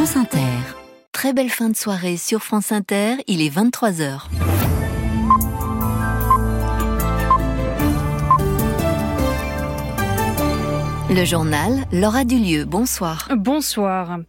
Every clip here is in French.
France Inter. Très belle fin de soirée sur France Inter, il est 23h. Le journal Laura Dulieu, bonsoir. Bonsoir.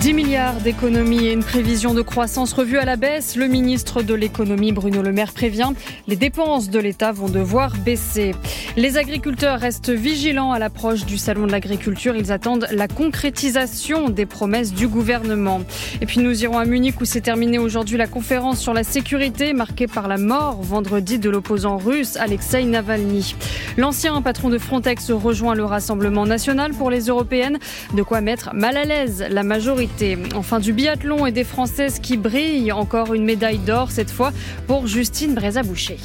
10 milliards d'économies et une prévision de croissance revue à la baisse. Le ministre de l'économie Bruno Le Maire prévient, les dépenses de l'État vont devoir baisser. Les agriculteurs restent vigilants à l'approche du salon de l'agriculture. Ils attendent la concrétisation des promesses du gouvernement. Et puis nous irons à Munich où s'est terminée aujourd'hui la conférence sur la sécurité marquée par la mort vendredi de l'opposant russe Alexei Navalny. L'ancien patron de Frontex rejoint le Rassemblement pour les européennes, de quoi mettre mal à l'aise la majorité. Enfin du biathlon et des Françaises qui brillent, encore une médaille d'or cette fois pour Justine Brézaboucher.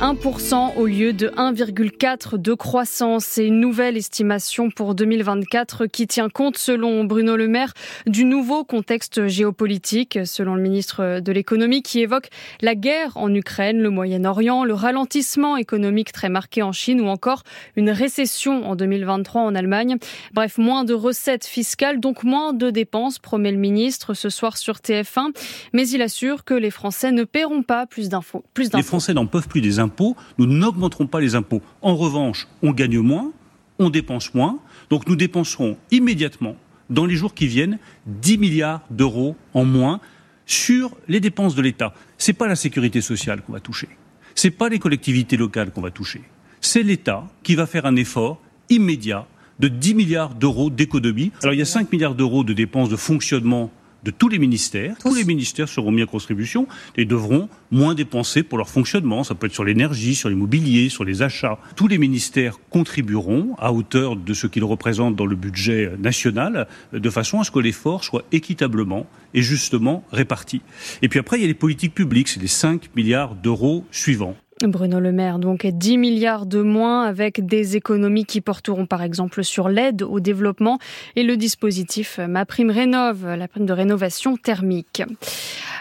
1% au lieu de 1,4 de croissance. C'est une nouvelle estimation pour 2024 qui tient compte, selon Bruno Le Maire, du nouveau contexte géopolitique, selon le ministre de l'économie, qui évoque la guerre en Ukraine, le Moyen-Orient, le ralentissement économique très marqué en Chine ou encore une récession en 2023 en Allemagne. Bref, moins de recettes fiscales, donc moins de dépenses, promet le ministre ce soir sur TF1. Mais il assure que les Français ne paieront pas plus d'infos. Plus d'infos n'en peuvent plus des impôts, nous n'augmenterons pas les impôts. En revanche, on gagne moins, on dépense moins, donc nous dépenserons immédiatement, dans les jours qui viennent, 10 milliards d'euros en moins sur les dépenses de l'État. Ce n'est pas la sécurité sociale qu'on va toucher, ce n'est pas les collectivités locales qu'on va toucher, c'est l'État qui va faire un effort immédiat de 10 milliards d'euros d'économie. Alors il y a 5 milliards d'euros de dépenses de fonctionnement de tous les ministères. Tous. les ministères seront mis à contribution et devront moins dépenser pour leur fonctionnement. Ça peut être sur l'énergie, sur l'immobilier, sur les achats. Tous les ministères contribueront à hauteur de ce qu'ils représentent dans le budget national, de façon à ce que l'effort soit équitablement et justement réparti. Et puis après, il y a les politiques publiques, c'est les 5 milliards d'euros suivants. Bruno Le Maire, donc 10 milliards de moins avec des économies qui porteront par exemple sur l'aide au développement et le dispositif Ma Prime Rénove, la prime de rénovation thermique.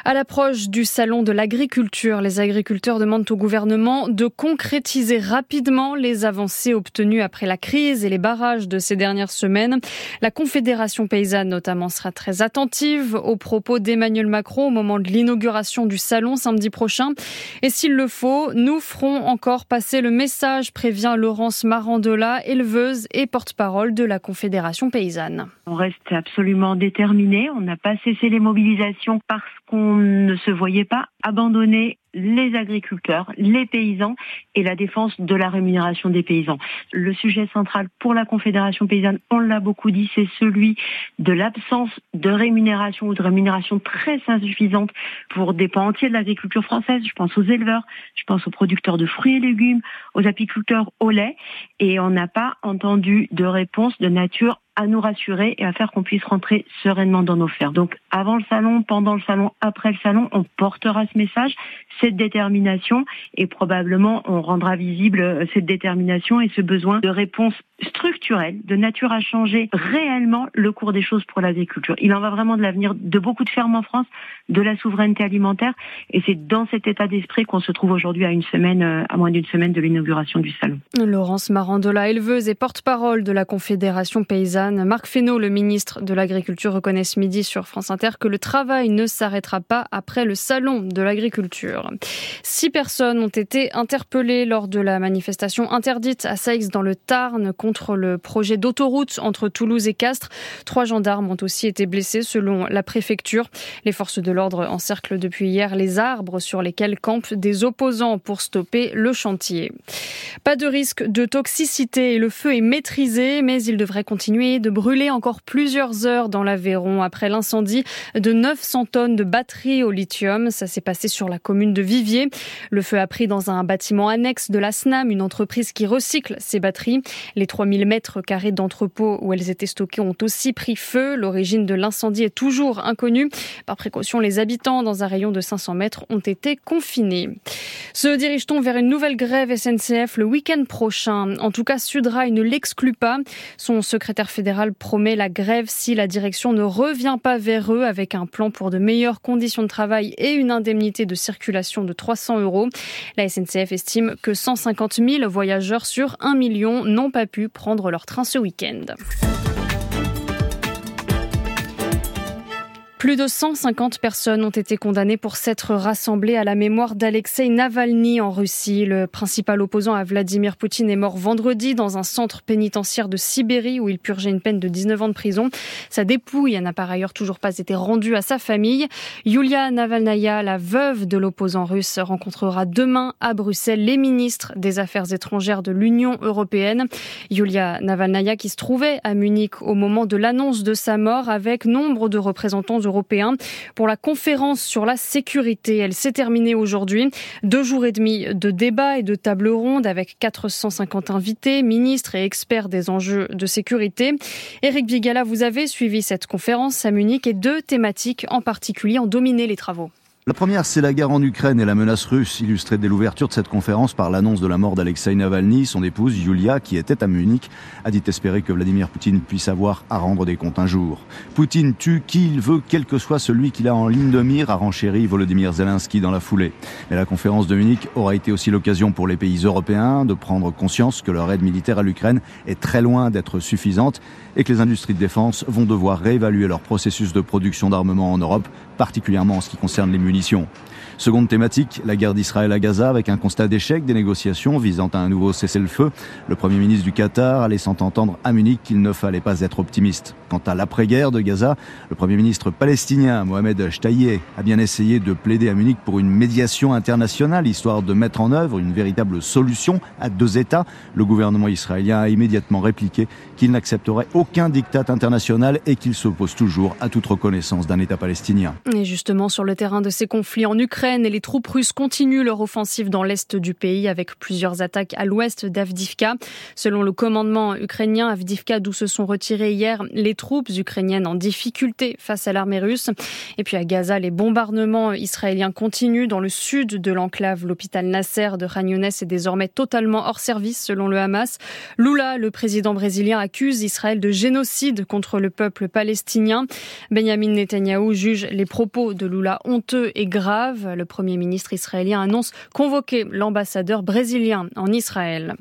À l'approche du salon de l'agriculture, les agriculteurs demandent au gouvernement de concrétiser rapidement les avancées obtenues après la crise et les barrages de ces dernières semaines. La Confédération paysanne notamment sera très attentive aux propos d'Emmanuel Macron au moment de l'inauguration du salon samedi prochain. Et s'il le faut, nous ferons encore passer le message, prévient Laurence Marandola, éleveuse et porte-parole de la Confédération paysanne. On reste absolument déterminé. On n'a pas cessé les mobilisations parce qu'on ne se voyait pas abandonner les agriculteurs, les paysans et la défense de la rémunération des paysans. Le sujet central pour la Confédération paysanne, on l'a beaucoup dit, c'est celui de l'absence de rémunération ou de rémunération très insuffisante pour des pans entiers de l'agriculture française. Je pense aux éleveurs, je pense aux producteurs de fruits et légumes, aux apiculteurs au lait. Et on n'a pas entendu de réponse de nature à nous rassurer et à faire qu'on puisse rentrer sereinement dans nos fermes. Donc avant le salon, pendant le salon, après le salon, on portera ce message, cette détermination et probablement on rendra visible euh, cette détermination et ce besoin de réponse structurelle, de nature à changer réellement le cours des choses pour l'agriculture. Il en va vraiment de l'avenir de beaucoup de fermes en France, de la souveraineté alimentaire et c'est dans cet état d'esprit qu'on se trouve aujourd'hui à une semaine, euh, à moins d'une semaine de l'inauguration du salon. Laurence Marandola, éleveuse et porte-parole de la Confédération paysanne Marc Fesneau, le ministre de l'Agriculture, reconnaît ce midi sur France Inter que le travail ne s'arrêtera pas après le salon de l'agriculture. Six personnes ont été interpellées lors de la manifestation interdite à Saix dans le Tarn contre le projet d'autoroute entre Toulouse et Castres. Trois gendarmes ont aussi été blessés selon la préfecture. Les forces de l'ordre encerclent depuis hier les arbres sur lesquels campent des opposants pour stopper le chantier. Pas de risque de toxicité et le feu est maîtrisé, mais il devrait continuer de brûler encore plusieurs heures dans l'Aveyron après l'incendie de 900 tonnes de batteries au lithium. Ça s'est passé sur la commune de Viviers. Le feu a pris dans un bâtiment annexe de la SNAM, une entreprise qui recycle ces batteries. Les 3000 mètres carrés d'entrepôt où elles étaient stockées ont aussi pris feu. L'origine de l'incendie est toujours inconnue. Par précaution, les habitants dans un rayon de 500 mètres ont été confinés. Se dirige-t-on vers une nouvelle grève SNCF le week-end prochain? En tout cas, Sudrail ne l'exclut pas. Son secrétaire fédéral promet la grève si la direction ne revient pas vers eux avec un plan pour de meilleures conditions de travail et une indemnité de circulation de 300 euros. La SNCF estime que 150 000 voyageurs sur 1 million n'ont pas pu prendre leur train ce week-end. Plus de 150 personnes ont été condamnées pour s'être rassemblées à la mémoire d'Alexei Navalny en Russie. Le principal opposant à Vladimir Poutine est mort vendredi dans un centre pénitentiaire de Sibérie où il purgeait une peine de 19 ans de prison. Sa dépouille n'a par ailleurs toujours pas été rendue à sa famille. Yulia Navalnaya, la veuve de l'opposant russe, rencontrera demain à Bruxelles les ministres des Affaires étrangères de l'Union européenne. Yulia Navalnaya qui se trouvait à Munich au moment de l'annonce de sa mort avec nombre de représentants européens pour la conférence sur la sécurité. Elle s'est terminée aujourd'hui. Deux jours et demi de débats et de tables rondes avec 450 invités, ministres et experts des enjeux de sécurité. Eric Bigala, vous avez suivi cette conférence à Munich et deux thématiques en particulier ont dominé les travaux. La première, c'est la guerre en Ukraine et la menace russe, illustrée dès l'ouverture de cette conférence par l'annonce de la mort d'Alexei Navalny. Son épouse, Yulia, qui était à Munich, a dit espérer que Vladimir Poutine puisse avoir à rendre des comptes un jour. Poutine tue qui il veut, quel que soit celui qu'il a en ligne de mire, a renchéri Volodymyr Zelensky dans la foulée. Mais la conférence de Munich aura été aussi l'occasion pour les pays européens de prendre conscience que leur aide militaire à l'Ukraine est très loin d'être suffisante et que les industries de défense vont devoir réévaluer leur processus de production d'armement en Europe, particulièrement en ce qui concerne les munitions. Seconde thématique, la guerre d'Israël à Gaza avec un constat d'échec des négociations visant à un nouveau cessez-le-feu. Le Premier ministre du Qatar laissant entendre à Munich qu'il ne fallait pas être optimiste. Quant à l'après-guerre de Gaza, le Premier ministre palestinien Mohamed Shtayyeh a bien essayé de plaider à Munich pour une médiation internationale histoire de mettre en œuvre une véritable solution à deux États. Le gouvernement israélien a immédiatement répliqué qu'il n'accepterait aucun diktat international et qu'il s'oppose toujours à toute reconnaissance d'un État palestinien. Et justement, sur le terrain de ces conflits en Ukraine, les troupes russes continuent leur offensive dans l'est du pays avec plusieurs attaques à l'ouest d'Avdivka. Selon le commandement ukrainien, Avdivka, d'où se sont retirées hier les troupes ukrainiennes en difficulté face à l'armée russe. Et puis à Gaza, les bombardements israéliens continuent dans le sud de l'enclave. L'hôpital Nasser de Khan est désormais totalement hors service selon le Hamas. Lula, le président brésilien, accuse Israël de génocide contre le peuple palestinien. Benjamin Netanyahou juge les propos de Lula honteux et graves. Le Premier ministre israélien annonce convoquer l'ambassadeur brésilien en Israël.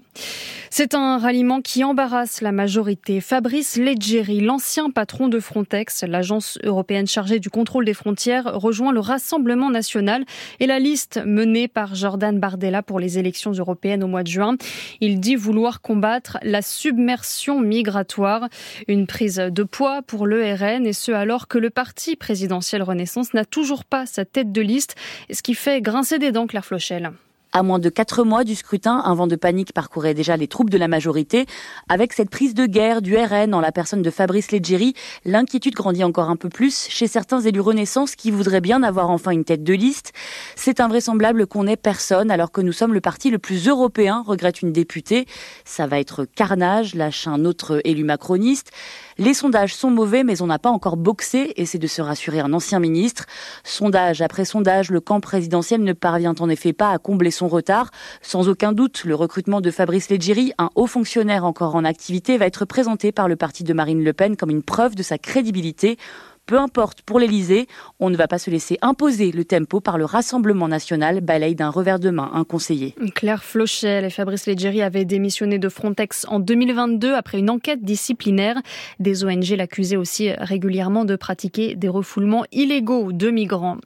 C'est un ralliement qui embarrasse la majorité. Fabrice Leggeri, l'ancien patron de Frontex, l'agence européenne chargée du contrôle des frontières, rejoint le Rassemblement national et la liste menée par Jordan Bardella pour les élections européennes au mois de juin. Il dit vouloir combattre la submersion migratoire, une prise de poids pour le RN et ce alors que le parti présidentiel Renaissance n'a toujours pas sa tête de liste, ce qui fait grincer des dents Claire Flochel. À moins de quatre mois du scrutin, un vent de panique parcourait déjà les troupes de la majorité. Avec cette prise de guerre du RN en la personne de Fabrice Leggeri, l'inquiétude grandit encore un peu plus chez certains élus Renaissance qui voudraient bien avoir enfin une tête de liste. C'est invraisemblable qu'on ait personne alors que nous sommes le parti le plus européen, regrette une députée. Ça va être carnage, lâche un autre élu macroniste. Les sondages sont mauvais, mais on n'a pas encore boxé, et c'est de se rassurer un ancien ministre. Sondage après sondage, le camp présidentiel ne parvient en effet pas à combler son retard. Sans aucun doute, le recrutement de Fabrice Leggeri, un haut fonctionnaire encore en activité, va être présenté par le parti de Marine Le Pen comme une preuve de sa crédibilité. Peu importe, pour l'Elysée, on ne va pas se laisser imposer le tempo par le Rassemblement national, balaye d'un revers de main un conseiller. Claire Flochel et Fabrice Leggeri avaient démissionné de Frontex en 2022 après une enquête disciplinaire. Des ONG l'accusaient aussi régulièrement de pratiquer des refoulements illégaux de migrants.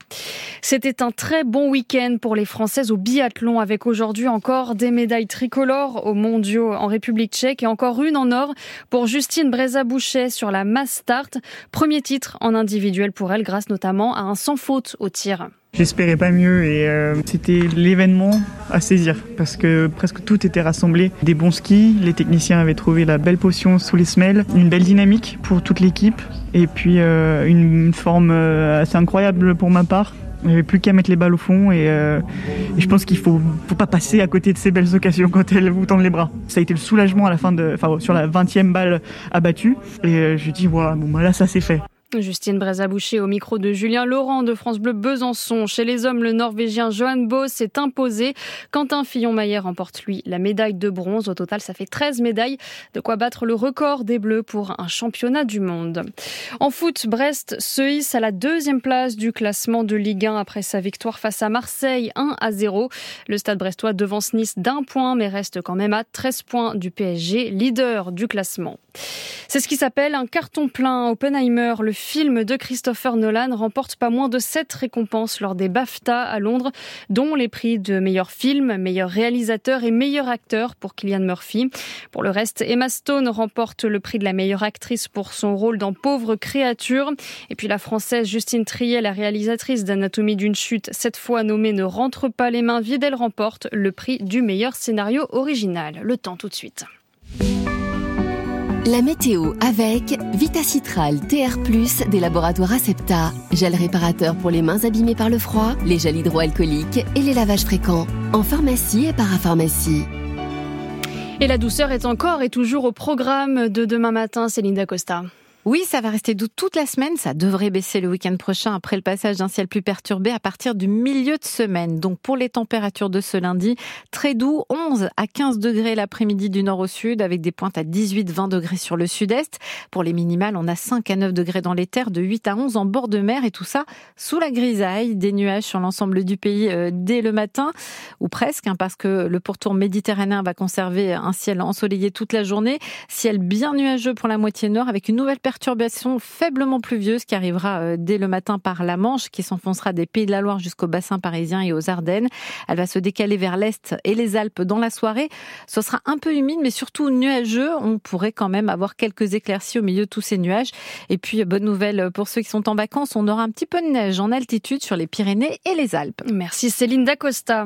C'était un très bon week-end pour les Françaises au biathlon avec aujourd'hui encore des médailles tricolores aux mondiaux en République tchèque et encore une en or pour Justine Breza-Bouchet sur la mass start. Premier titre en individuel pour elle grâce notamment à un sans faute au tir. J'espérais pas mieux et euh, c'était l'événement à saisir parce que presque tout était rassemblé. Des bons skis, les techniciens avaient trouvé la belle potion sous les semelles, une belle dynamique pour toute l'équipe et puis euh, une, forme euh, assez incroyable pour ma part. Avait plus qu'à mettre les balles au fond et, je pense qu'il faut, faut pas passer à côté de ces belles occasions quand elles vous tendent les bras. Ça a été le soulagement à la fin de, enfin, sur la 20e balle abattue et je dis, voilà, bon, bah là ça c'est fait. Justine Brézaboucher au micro de Julien Laurent de France Bleu Besançon. Chez les hommes, le Norvégien Johan Bos s'est imposé. Quentin Fillon-Maillet remporte, lui, la médaille de bronze. Au total, ça fait 13 médailles. De quoi battre le record des Bleus pour un championnat du monde. En foot, Brest se hisse à la deuxième place du classement de Ligue 1 après sa victoire face à Marseille 1 à 0. Le stade brestois devance Nice d'un point, mais reste quand même à 13 points du PSG, leader du classement. C'est ce qui s'appelle un carton plein. Oppenheimer, le film de Christopher Nolan remporte pas moins de sept récompenses lors des BAFTA à Londres, dont les prix de meilleur film, meilleur réalisateur et meilleur acteur pour Killian Murphy. Pour le reste, Emma Stone remporte le prix de la meilleure actrice pour son rôle dans Pauvre créature. Et puis la française Justine Triet, la réalisatrice d'Anatomie d'une chute, cette fois nommée Ne rentre pas les mains vides, elle remporte le prix du meilleur scénario original. Le temps tout de suite. La météo avec Vitacitral TR+, des laboratoires Acepta, gel réparateur pour les mains abîmées par le froid, les gels hydroalcooliques et les lavages fréquents, en pharmacie et parapharmacie. Et la douceur est encore et toujours au programme de demain matin, Céline Dacosta. Oui, ça va rester doux toute la semaine. Ça devrait baisser le week-end prochain après le passage d'un ciel plus perturbé à partir du milieu de semaine. Donc pour les températures de ce lundi, très doux, 11 à 15 degrés l'après-midi du nord au sud, avec des pointes à 18-20 degrés sur le sud-est. Pour les minimales, on a 5 à 9 degrés dans les terres, de 8 à 11 en bord de mer et tout ça sous la grisaille. Des nuages sur l'ensemble du pays euh, dès le matin, ou presque, hein, parce que le pourtour méditerranéen va conserver un ciel ensoleillé toute la journée. Ciel bien nuageux pour la moitié nord avec une nouvelle perturbation faiblement pluvieuse qui arrivera euh, dès le matin par la Manche, qui s'enfoncera des Pays de la Loire jusqu'au bassin parisien et aux Ardennes. Elle va se décaler vers l'est et les Alpes dans la soirée. Ce sera un peu humide, mais surtout nuageux. On pourrait quand même avoir quelques éclaircies au milieu de tous ces nuages. Et puis, bonne nouvelle pour ceux qui sont en vacances, on aura un petit peu de neige en altitude sur les Pyrénées et les Alpes. Merci Céline Dacosta.